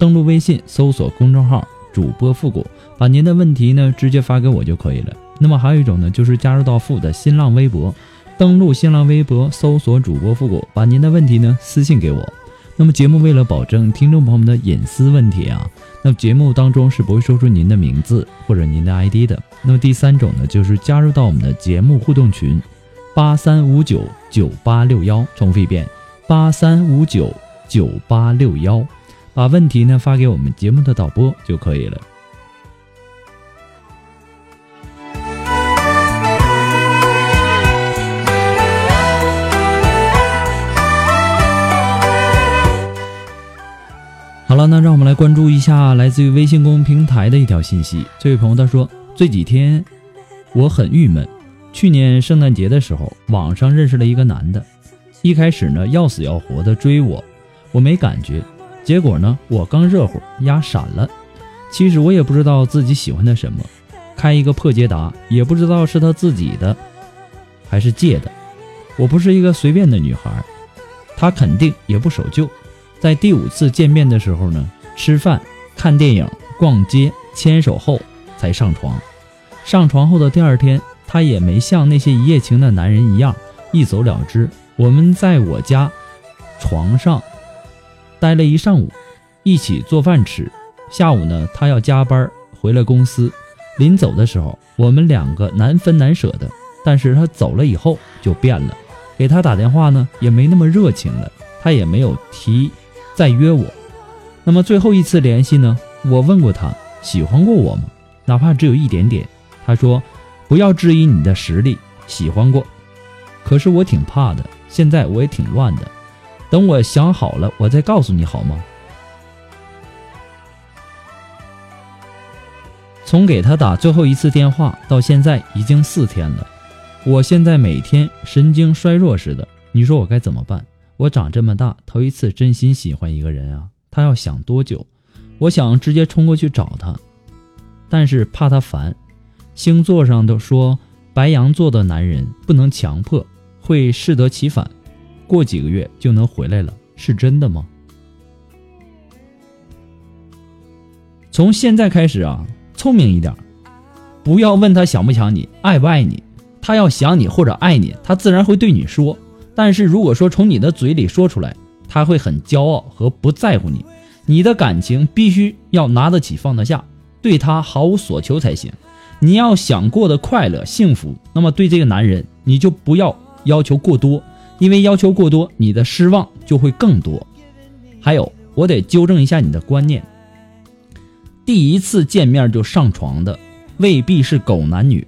登录微信，搜索公众号“主播复古”，把您的问题呢直接发给我就可以了。那么还有一种呢，就是加入到复的新浪微博，登录新浪微博，搜索“主播复古”，把您的问题呢私信给我。那么节目为了保证听众朋友们的隐私问题啊，那么节目当中是不会说出您的名字或者您的 ID 的。那么第三种呢，就是加入到我们的节目互动群，八三五九九八六幺，重复一遍，八三五九九八六幺。把问题呢发给我们节目的导播就可以了。好了，那让我们来关注一下来自于微信公众平台的一条信息。这位朋友他说：“这几天我很郁闷。去年圣诞节的时候，网上认识了一个男的，一开始呢要死要活的追我，我没感觉。”结果呢？我刚热乎，压闪了。其实我也不知道自己喜欢他什么，开一个破捷达，也不知道是他自己的还是借的。我不是一个随便的女孩，他肯定也不守旧。在第五次见面的时候呢，吃饭、看电影、逛街、牵手后才上床。上床后的第二天，他也没像那些一夜情的男人一样一走了之。我们在我家床上。待了一上午，一起做饭吃。下午呢，他要加班回了公司。临走的时候，我们两个难分难舍的。但是他走了以后就变了，给他打电话呢也没那么热情了，他也没有提再约我。那么最后一次联系呢，我问过他喜欢过我吗？哪怕只有一点点。他说不要质疑你的实力，喜欢过。可是我挺怕的，现在我也挺乱的。等我想好了，我再告诉你好吗？从给他打最后一次电话到现在已经四天了，我现在每天神经衰弱似的，你说我该怎么办？我长这么大头一次真心喜欢一个人啊，他要想多久？我想直接冲过去找他，但是怕他烦。星座上都说白羊座的男人不能强迫，会适得其反。过几个月就能回来了，是真的吗？从现在开始啊，聪明一点，不要问他想不想你，爱不爱你。他要想你或者爱你，他自然会对你说。但是如果说从你的嘴里说出来，他会很骄傲和不在乎你。你的感情必须要拿得起放得下，对他毫无所求才行。你要想过得快乐幸福，那么对这个男人你就不要要求过多。因为要求过多，你的失望就会更多。还有，我得纠正一下你的观念：第一次见面就上床的，未必是狗男女。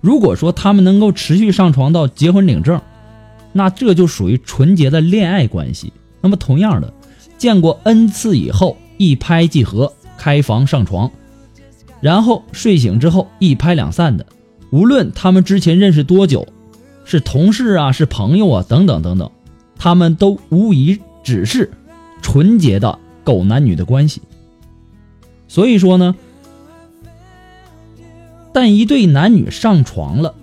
如果说他们能够持续上床到结婚领证，那这就属于纯洁的恋爱关系。那么，同样的，见过 n 次以后一拍即合，开房上床，然后睡醒之后一拍两散的，无论他们之前认识多久。是同事啊，是朋友啊，等等等等，他们都无疑只是纯洁的狗男女的关系。所以说呢，但一对男女上床了，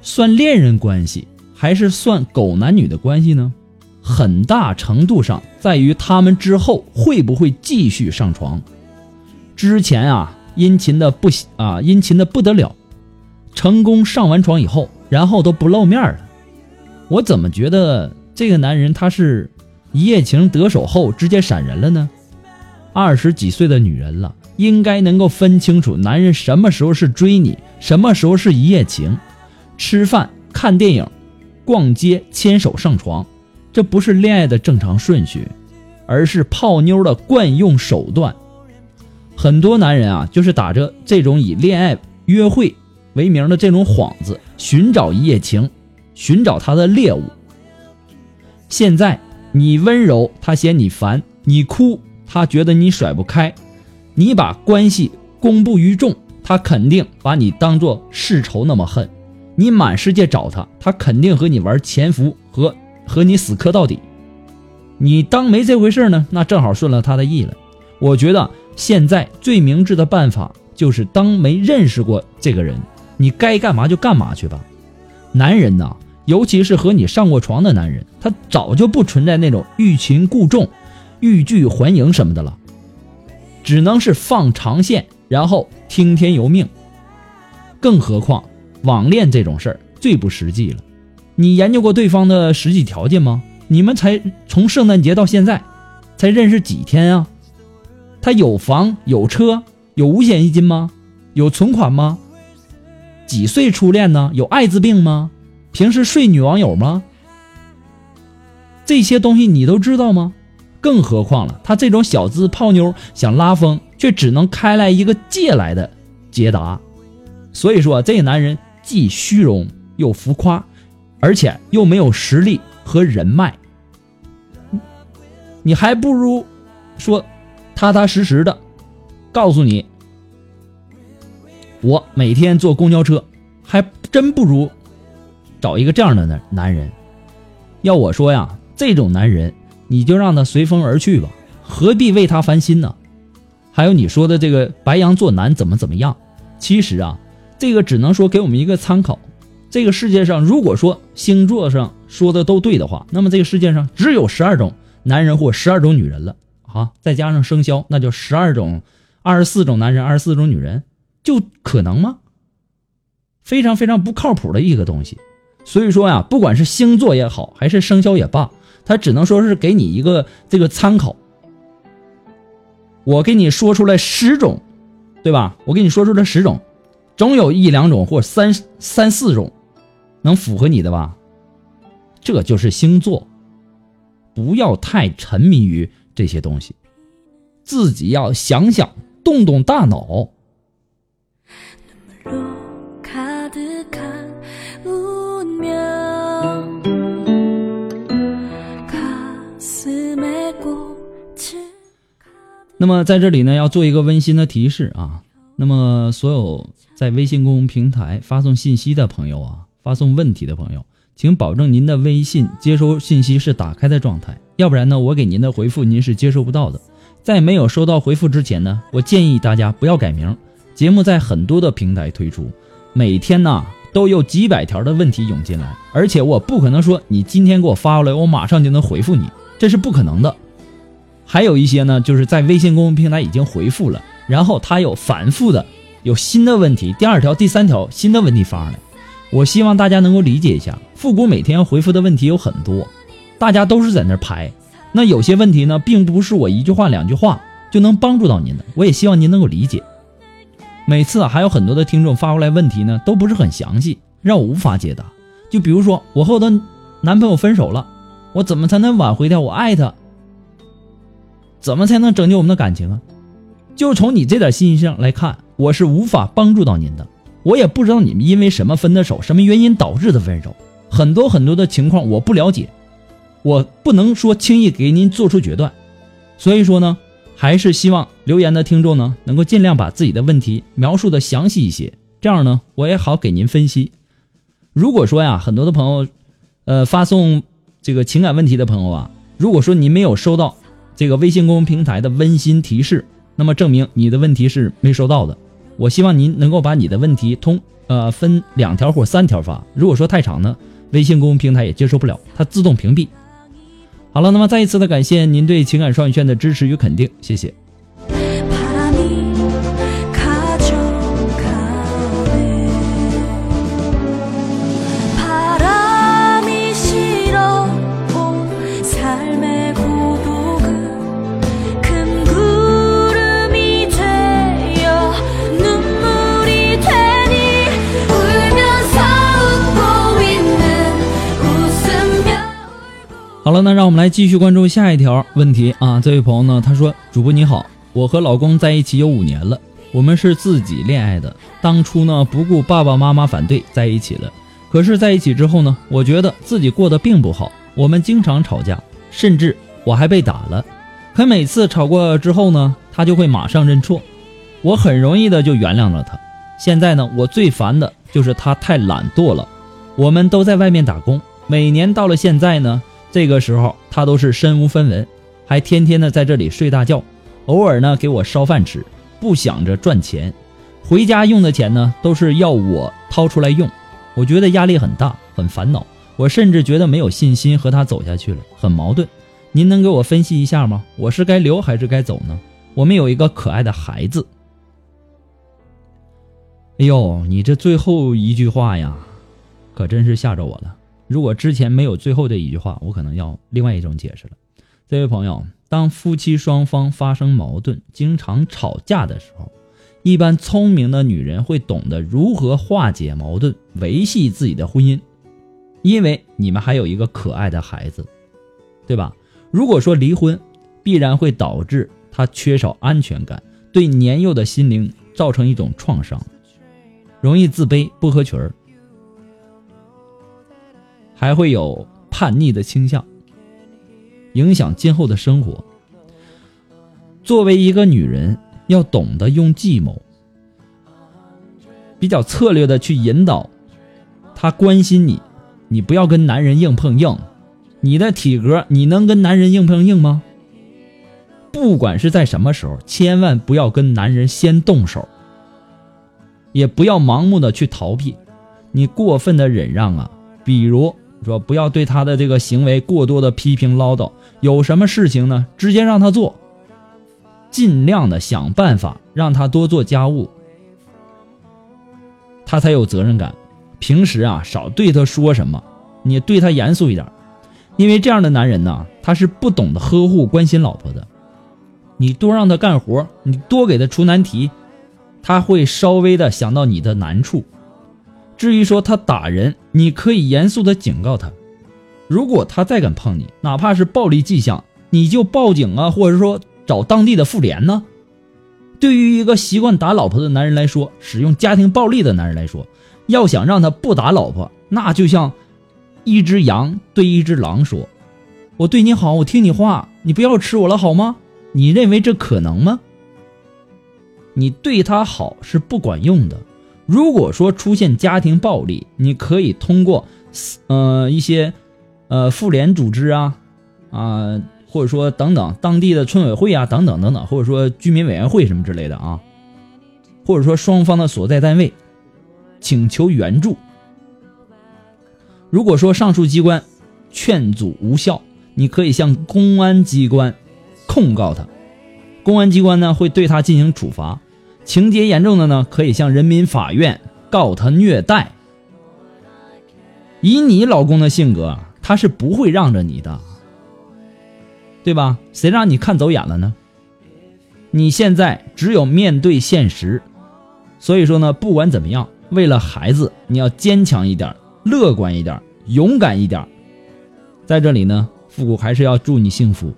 算恋人关系还是算狗男女的关系呢？很大程度上在于他们之后会不会继续上床。之前啊，殷勤的不啊，殷勤的不得了，成功上完床以后，然后都不露面了。我怎么觉得这个男人他是一夜情得手后直接闪人了呢？二十几岁的女人了，应该能够分清楚男人什么时候是追你，什么时候是一夜情。吃饭、看电影、逛街、牵手上床，这不是恋爱的正常顺序，而是泡妞的惯用手段。很多男人啊，就是打着这种以恋爱约会为名的这种幌子，寻找一夜情，寻找他的猎物。现在你温柔，他嫌你烦；你哭。他觉得你甩不开，你把关系公布于众，他肯定把你当做世仇那么恨。你满世界找他，他肯定和你玩潜伏和和你死磕到底。你当没这回事呢，那正好顺了他的意了。我觉得现在最明智的办法就是当没认识过这个人，你该干嘛就干嘛去吧。男人呐，尤其是和你上过床的男人，他早就不存在那种欲擒故纵。欲拒还迎什么的了，只能是放长线，然后听天由命。更何况网恋这种事儿最不实际了。你研究过对方的实际条件吗？你们才从圣诞节到现在，才认识几天啊？他有房有车有五险一金吗？有存款吗？几岁初恋呢？有艾滋病吗？平时睡女网友吗？这些东西你都知道吗？更何况了，他这种小资泡妞想拉风，却只能开来一个借来的捷达。所以说，这男人既虚荣又浮夸，而且又没有实力和人脉。你还不如说踏踏实实的告诉你，我每天坐公交车，还真不如找一个这样的男男人。要我说呀，这种男人。你就让他随风而去吧，何必为他烦心呢？还有你说的这个白羊座男怎么怎么样？其实啊，这个只能说给我们一个参考。这个世界上，如果说星座上说的都对的话，那么这个世界上只有十二种男人或十二种女人了啊！再加上生肖，那就十二种、二十四种男人、二十四种女人，就可能吗？非常非常不靠谱的一个东西。所以说呀，不管是星座也好，还是生肖也罢。它只能说是给你一个这个参考。我给你说出来十种，对吧？我给你说出来十种，总有一两种或三三四种能符合你的吧？这就是星座，不要太沉迷于这些东西，自己要想想，动动大脑。那么在这里呢，要做一个温馨的提示啊。那么所有在微信公众平台发送信息的朋友啊，发送问题的朋友，请保证您的微信接收信息是打开的状态，要不然呢，我给您的回复您是接收不到的。在没有收到回复之前呢，我建议大家不要改名。节目在很多的平台推出，每天呢都有几百条的问题涌进来，而且我不可能说你今天给我发过来，我马上就能回复你，这是不可能的。还有一些呢，就是在微信公众平台已经回复了，然后他有反复的有新的问题，第二条、第三条新的问题发上来。我希望大家能够理解一下，复古每天要回复的问题有很多，大家都是在那排。那有些问题呢，并不是我一句话、两句话就能帮助到您的，我也希望您能够理解。每次啊，还有很多的听众发过来问题呢，都不是很详细，让我无法解答。就比如说，我和我的男朋友分手了，我怎么才能挽回掉我爱他？怎么才能拯救我们的感情啊？就从你这点信息上来看，我是无法帮助到您的。我也不知道你们因为什么分的手，什么原因导致的分手，很多很多的情况我不了解，我不能说轻易给您做出决断。所以说呢，还是希望留言的听众呢，能够尽量把自己的问题描述的详细一些，这样呢，我也好给您分析。如果说呀，很多的朋友，呃，发送这个情感问题的朋友啊，如果说您没有收到这个微信公众平台的温馨提示，那么证明你的问题是没收到的。我希望您能够把你的问题通呃分两条或三条发。如果说太长呢，微信公众平台也接受不了，它自动屏蔽。好了，那么再一次的感谢您对情感双语圈的支持与肯定，谢谢。好了，那让我们来继续关注下一条问题啊。这位朋友呢，他说：“主播你好，我和老公在一起有五年了，我们是自己恋爱的。当初呢，不顾爸爸妈妈反对在一起了。可是在一起之后呢，我觉得自己过得并不好，我们经常吵架，甚至我还被打了。可每次吵过之后呢，他就会马上认错，我很容易的就原谅了他。现在呢，我最烦的就是他太懒惰了。我们都在外面打工，每年到了现在呢。”这个时候他都是身无分文，还天天的在这里睡大觉，偶尔呢给我烧饭吃，不想着赚钱，回家用的钱呢都是要我掏出来用，我觉得压力很大，很烦恼，我甚至觉得没有信心和他走下去了，很矛盾。您能给我分析一下吗？我是该留还是该走呢？我们有一个可爱的孩子。哎呦，你这最后一句话呀，可真是吓着我了。如果之前没有最后这一句话，我可能要另外一种解释了。这位朋友，当夫妻双方发生矛盾、经常吵架的时候，一般聪明的女人会懂得如何化解矛盾，维系自己的婚姻，因为你们还有一个可爱的孩子，对吧？如果说离婚，必然会导致他缺少安全感，对年幼的心灵造成一种创伤，容易自卑、不合群儿。还会有叛逆的倾向，影响今后的生活。作为一个女人，要懂得用计谋，比较策略的去引导他关心你。你不要跟男人硬碰硬，你的体格你能跟男人硬碰硬吗？不管是在什么时候，千万不要跟男人先动手，也不要盲目的去逃避。你过分的忍让啊，比如。说不要对他的这个行为过多的批评唠叨，有什么事情呢，直接让他做，尽量的想办法让他多做家务，他才有责任感。平时啊，少对他说什么，你对他严肃一点，因为这样的男人呢，他是不懂得呵护关心老婆的。你多让他干活，你多给他出难题，他会稍微的想到你的难处。至于说他打人，你可以严肃的警告他。如果他再敢碰你，哪怕是暴力迹象，你就报警啊，或者说找当地的妇联呢。对于一个习惯打老婆的男人来说，使用家庭暴力的男人来说，要想让他不打老婆，那就像一只羊对一只狼说：“我对你好，我听你话，你不要吃我了，好吗？”你认为这可能吗？你对他好是不管用的。如果说出现家庭暴力，你可以通过，呃一些，呃妇联组织啊，啊或者说等等当地的村委会啊等等等等，或者说居民委员会什么之类的啊，或者说双方的所在单位，请求援助。如果说上述机关劝阻无效，你可以向公安机关控告他，公安机关呢会对他进行处罚。情节严重的呢，可以向人民法院告他虐待。以你老公的性格，他是不会让着你的，对吧？谁让你看走眼了呢？你现在只有面对现实，所以说呢，不管怎么样，为了孩子，你要坚强一点，乐观一点，勇敢一点。在这里呢，复古还是要祝你幸福。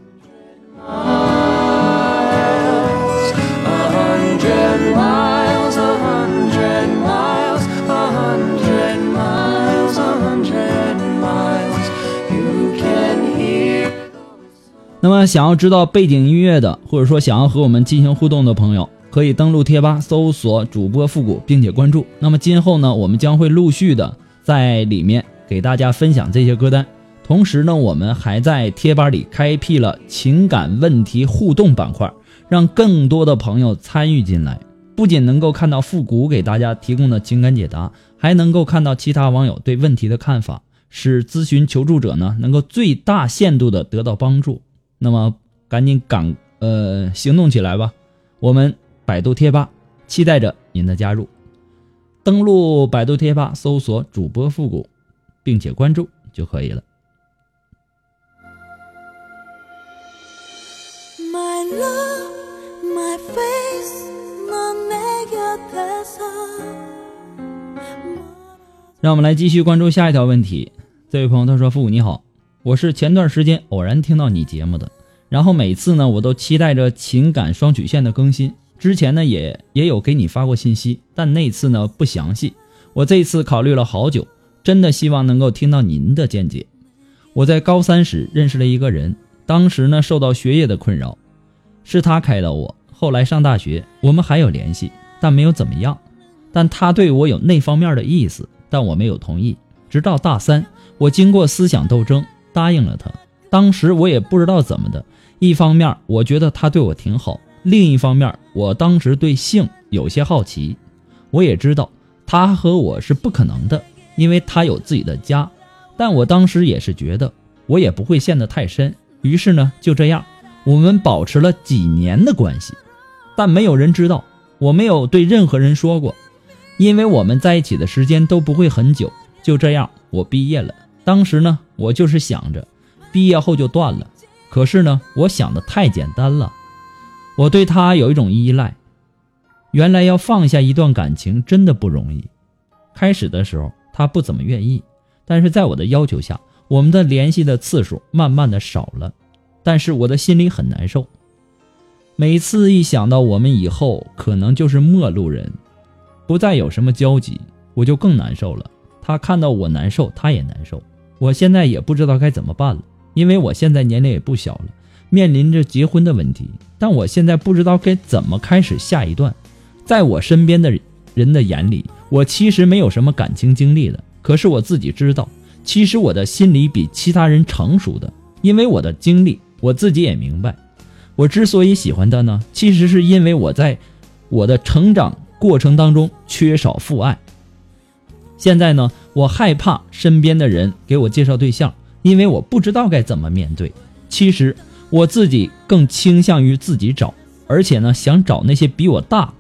那么，想要知道背景音乐的，或者说想要和我们进行互动的朋友，可以登录贴吧搜索主播复古，并且关注。那么今后呢，我们将会陆续的在里面给大家分享这些歌单。同时呢，我们还在贴吧里开辟了情感问题互动板块，让更多的朋友参与进来。不仅能够看到复古给大家提供的情感解答，还能够看到其他网友对问题的看法，使咨询求助者呢能够最大限度的得到帮助。那么赶紧赶，呃，行动起来吧，我们百度贴吧期待着您的加入，登录百度贴吧，搜索主播复古，并且关注就可以了。让我们来继续关注下一条问题，这位朋友他说，复古你好，我是前段时间偶然听到你节目的。然后每次呢我都期待着情感双曲线的更新。之前呢也也有给你发过信息，但那次呢不详细。我这次考虑了好久，真的希望能够听到您的见解。我在高三时认识了一个人，当时呢受到学业的困扰，是他开导我。后来上大学，我们还有联系，但没有怎么样。但他对我有那方面的意思，但我没有同意。直到大三，我经过思想斗争，答应了他。当时我也不知道怎么的，一方面我觉得他对我挺好，另一方面我当时对性有些好奇。我也知道他和我是不可能的，因为他有自己的家。但我当时也是觉得我也不会陷得太深，于是呢，就这样，我们保持了几年的关系。但没有人知道，我没有对任何人说过，因为我们在一起的时间都不会很久。就这样，我毕业了。当时呢，我就是想着，毕业后就断了。可是呢，我想的太简单了，我对他有一种依赖。原来要放下一段感情真的不容易。开始的时候，他不怎么愿意，但是在我的要求下，我们的联系的次数慢慢的少了。但是我的心里很难受。每次一想到我们以后可能就是陌路人，不再有什么交集，我就更难受了。他看到我难受，他也难受。我现在也不知道该怎么办了，因为我现在年龄也不小了，面临着结婚的问题。但我现在不知道该怎么开始下一段。在我身边的人的眼里，我其实没有什么感情经历的。可是我自己知道，其实我的心里比其他人成熟的，因为我的经历，我自己也明白。我之所以喜欢他呢，其实是因为我在我的成长过程当中缺少父爱。现在呢，我害怕身边的人给我介绍对象，因为我不知道该怎么面对。其实我自己更倾向于自己找，而且呢，想找那些比我大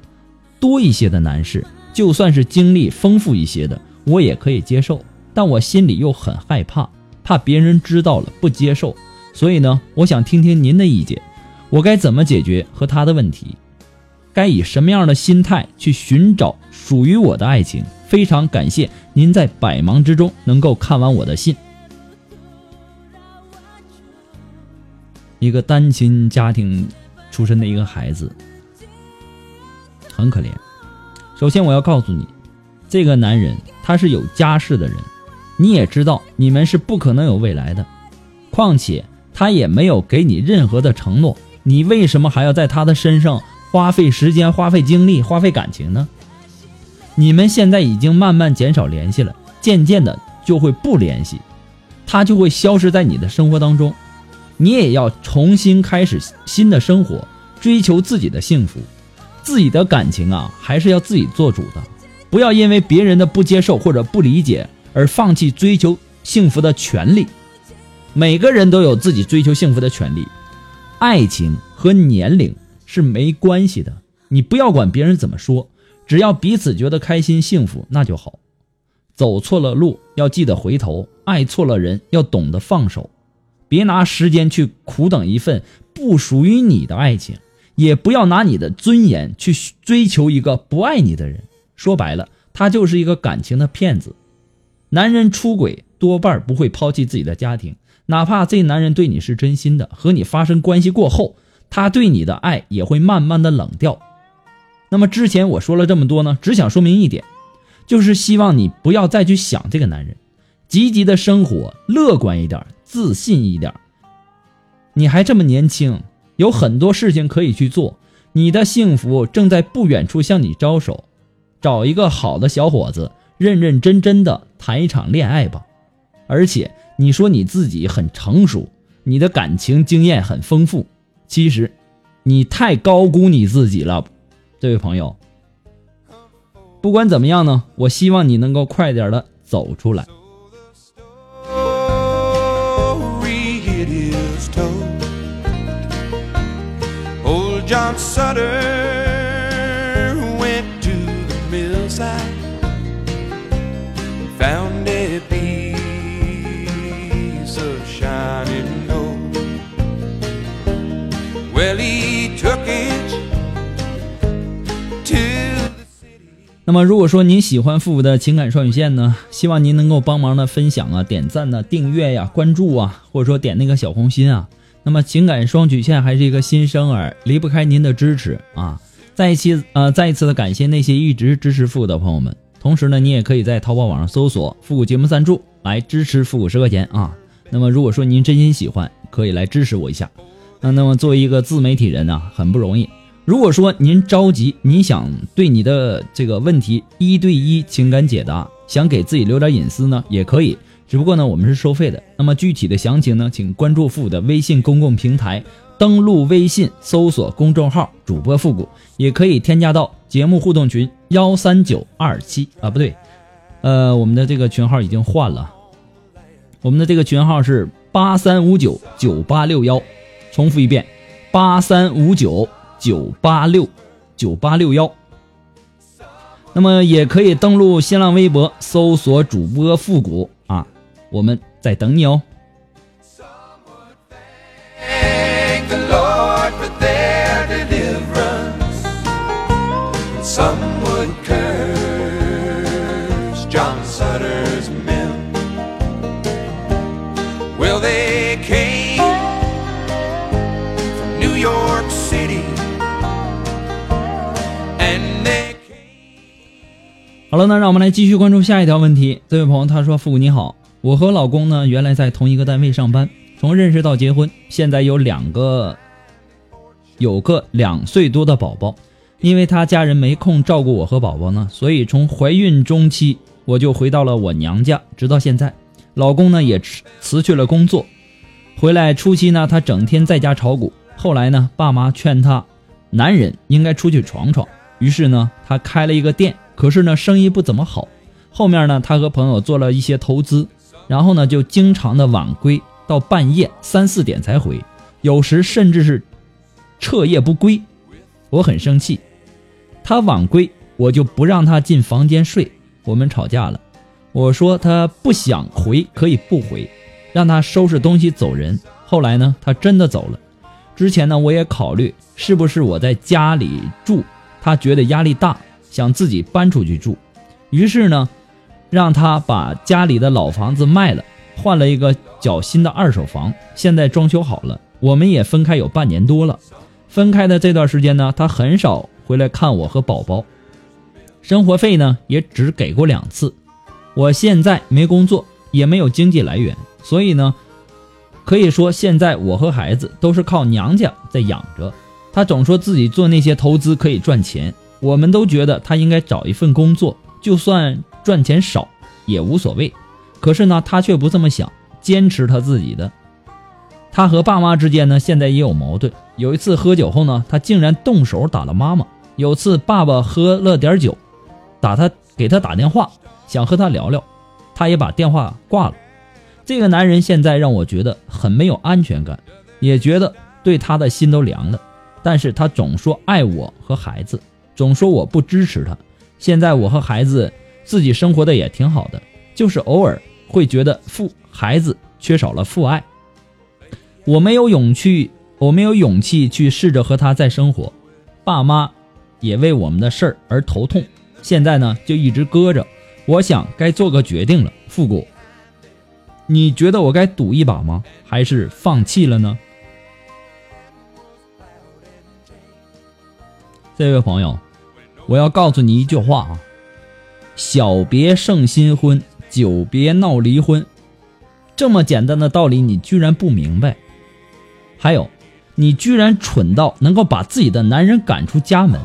多一些的男士，就算是经历丰富一些的，我也可以接受。但我心里又很害怕，怕别人知道了不接受。所以呢，我想听听您的意见。我该怎么解决和他的问题？该以什么样的心态去寻找属于我的爱情？非常感谢您在百忙之中能够看完我的信。一个单亲家庭出身的一个孩子，很可怜。首先，我要告诉你，这个男人他是有家室的人，你也知道你们是不可能有未来的。况且他也没有给你任何的承诺。你为什么还要在他的身上花费时间、花费精力、花费感情呢？你们现在已经慢慢减少联系了，渐渐的就会不联系，他就会消失在你的生活当中。你也要重新开始新的生活，追求自己的幸福，自己的感情啊，还是要自己做主的，不要因为别人的不接受或者不理解而放弃追求幸福的权利。每个人都有自己追求幸福的权利。爱情和年龄是没关系的，你不要管别人怎么说，只要彼此觉得开心幸福，那就好。走错了路要记得回头，爱错了人要懂得放手，别拿时间去苦等一份不属于你的爱情，也不要拿你的尊严去追求一个不爱你的人。说白了，他就是一个感情的骗子。男人出轨多半不会抛弃自己的家庭。哪怕这男人对你是真心的，和你发生关系过后，他对你的爱也会慢慢的冷掉。那么之前我说了这么多呢，只想说明一点，就是希望你不要再去想这个男人，积极的生活，乐观一点，自信一点。你还这么年轻，有很多事情可以去做，你的幸福正在不远处向你招手。找一个好的小伙子，认认真真的谈一场恋爱吧。而且你说你自己很成熟，你的感情经验很丰富，其实你太高估你自己了，这位朋友。不管怎么样呢，我希望你能够快点的走出来。Told. Old John Sutter went to the millside, found a piece of shining 那么，如果说您喜欢复古的情感双语线呢，希望您能够帮忙的分享啊、点赞呐、订阅呀、关注啊，或者说点那个小红心啊。那么，情感双曲线还是一个新生儿，离不开您的支持啊！再一期呃，再一次的感谢那些一直支持复古的朋友们。同时呢，你也可以在淘宝网上搜索“复古节目赞助”来支持复古十块钱啊。那么，如果说您真心喜欢，可以来支持我一下。那那么，作为一个自媒体人呢、很不容易。如果说您着急，您想对你的这个问题一对一情感解答，想给自己留点隐私呢，也可以。只不过呢，我们是收费的。那么具体的详情呢，请关注复古的微信公共平台，登录微信搜索公众号“主播复古”，也可以添加到节目互动群幺三九二七啊，不对，呃，我们的这个群号已经换了，我们的这个群号是八三五九九八六幺，重复一遍，八三五九九八六九八六幺。那么也可以登录新浪微博搜索主播复古啊，我们在等你哦。Some 好了，那让我们来继续关注下一条问题。这位朋友他说：“复古你好，我和老公呢原来在同一个单位上班，从认识到结婚，现在有两个，有个两岁多的宝宝。因为他家人没空照顾我和宝宝呢，所以从怀孕中期我就回到了我娘家，直到现在。老公呢也辞辞去了工作，回来初期呢他整天在家炒股，后来呢爸妈劝他，男人应该出去闯闯。”于是呢，他开了一个店，可是呢，生意不怎么好。后面呢，他和朋友做了一些投资，然后呢，就经常的晚归，到半夜三四点才回，有时甚至是彻夜不归。我很生气，他晚归，我就不让他进房间睡。我们吵架了，我说他不想回可以不回，让他收拾东西走人。后来呢，他真的走了。之前呢，我也考虑是不是我在家里住。他觉得压力大，想自己搬出去住，于是呢，让他把家里的老房子卖了，换了一个较新的二手房。现在装修好了，我们也分开有半年多了。分开的这段时间呢，他很少回来看我和宝宝，生活费呢也只给过两次。我现在没工作，也没有经济来源，所以呢，可以说现在我和孩子都是靠娘家在养着。他总说自己做那些投资可以赚钱，我们都觉得他应该找一份工作，就算赚钱少也无所谓。可是呢，他却不这么想，坚持他自己的。他和爸妈之间呢，现在也有矛盾。有一次喝酒后呢，他竟然动手打了妈妈。有次爸爸喝了点酒，打他给他打电话，想和他聊聊，他也把电话挂了。这个男人现在让我觉得很没有安全感，也觉得对他的心都凉了。但是他总说爱我和孩子，总说我不支持他。现在我和孩子自己生活的也挺好的，就是偶尔会觉得父孩子缺少了父爱。我没有勇气，我没有勇气去试着和他再生活。爸妈也为我们的事儿而头痛，现在呢就一直搁着。我想该做个决定了，复古。你觉得我该赌一把吗？还是放弃了呢？这位朋友，我要告诉你一句话啊：小别胜新婚，久别闹离婚。这么简单的道理，你居然不明白？还有，你居然蠢到能够把自己的男人赶出家门，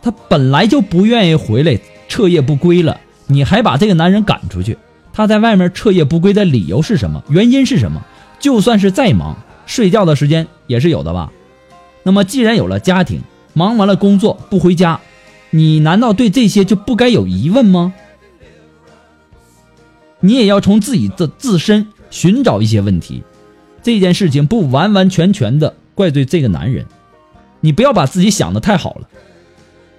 他本来就不愿意回来，彻夜不归了，你还把这个男人赶出去，他在外面彻夜不归的理由是什么？原因是什么？就算是再忙，睡觉的时间也是有的吧？那么既然有了家庭，忙完了工作不回家，你难道对这些就不该有疑问吗？你也要从自己的自身寻找一些问题。这件事情不完完全全的怪罪这个男人，你不要把自己想的太好了。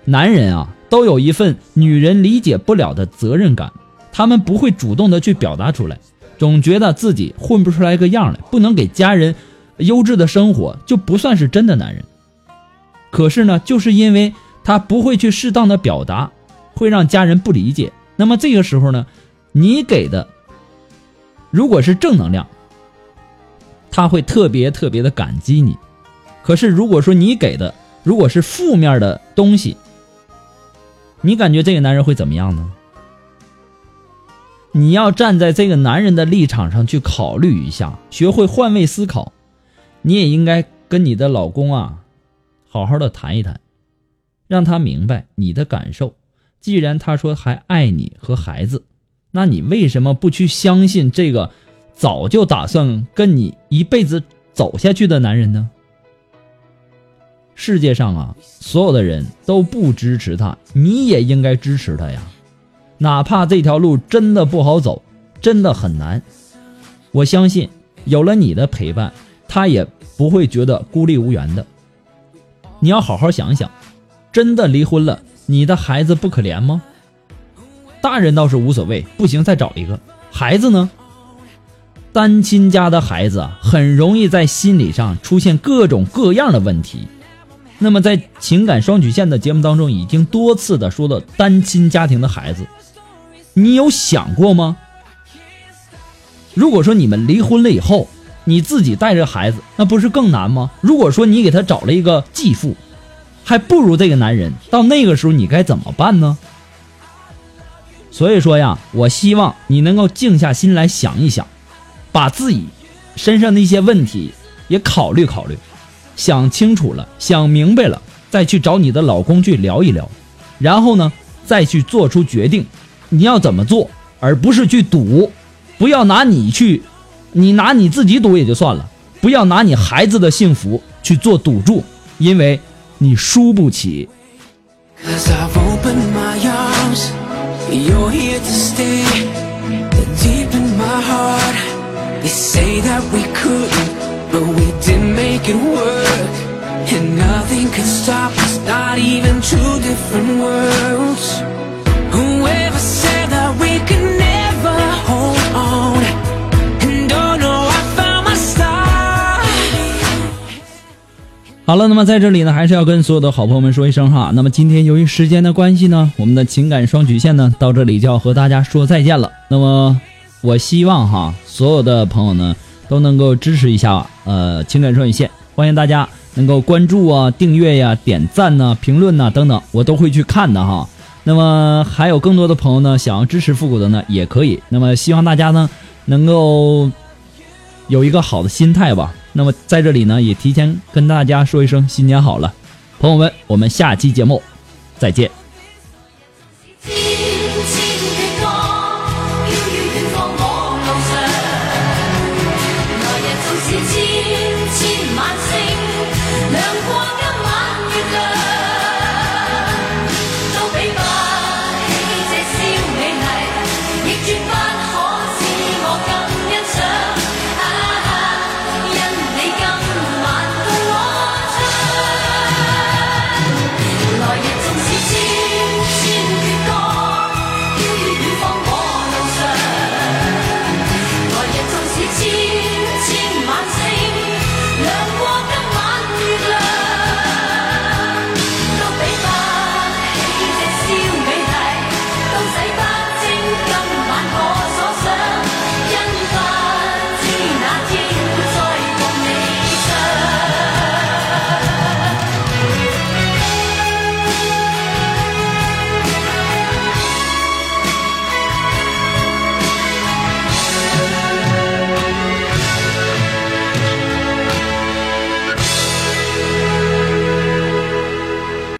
男人啊，都有一份女人理解不了的责任感，他们不会主动的去表达出来，总觉得自己混不出来个样来，不能给家人优质的生活，就不算是真的男人。可是呢，就是因为他不会去适当的表达，会让家人不理解。那么这个时候呢，你给的如果是正能量，他会特别特别的感激你。可是如果说你给的如果是负面的东西，你感觉这个男人会怎么样呢？你要站在这个男人的立场上去考虑一下，学会换位思考。你也应该跟你的老公啊，好好的谈一谈，让他明白你的感受。既然他说还爱你和孩子，那你为什么不去相信这个早就打算跟你一辈子走下去的男人呢？世界上啊，所有的人都不支持他，你也应该支持他呀。哪怕这条路真的不好走，真的很难，我相信有了你的陪伴，他也不会觉得孤立无援的。你要好好想想，真的离婚了，你的孩子不可怜吗？大人倒是无所谓，不行再找一个。孩子呢？单亲家的孩子，很容易在心理上出现各种各样的问题。那么，在情感双曲线的节目当中，已经多次的说了单亲家庭的孩子，你有想过吗？如果说你们离婚了以后，你自己带着孩子，那不是更难吗？如果说你给他找了一个继父，还不如这个男人，到那个时候你该怎么办呢？所以说呀，我希望你能够静下心来想一想，把自己身上的一些问题也考虑考虑。想清楚了，想明白了，再去找你的老公去聊一聊，然后呢，再去做出决定，你要怎么做，而不是去赌，不要拿你去，你拿你自己赌也就算了，不要拿你孩子的幸福去做赌注，因为你输不起。Cause I've opened my arms, you're 好了，那么在这里呢，还是要跟所有的好朋友们说一声哈。那么今天由于时间的关系呢，我们的情感双曲线呢，到这里就要和大家说再见了。那么我希望哈，所有的朋友呢都能够支持一下呃情感双曲线，欢迎大家能够关注啊、订阅呀、点赞呐、评论呐等等，我都会去看的哈。那么还有更多的朋友呢，想要支持复古的呢，也可以。那么希望大家呢能够有一个好的心态吧。那么在这里呢，也提前跟大家说一声新年好了，朋友们，我们下期节目再见。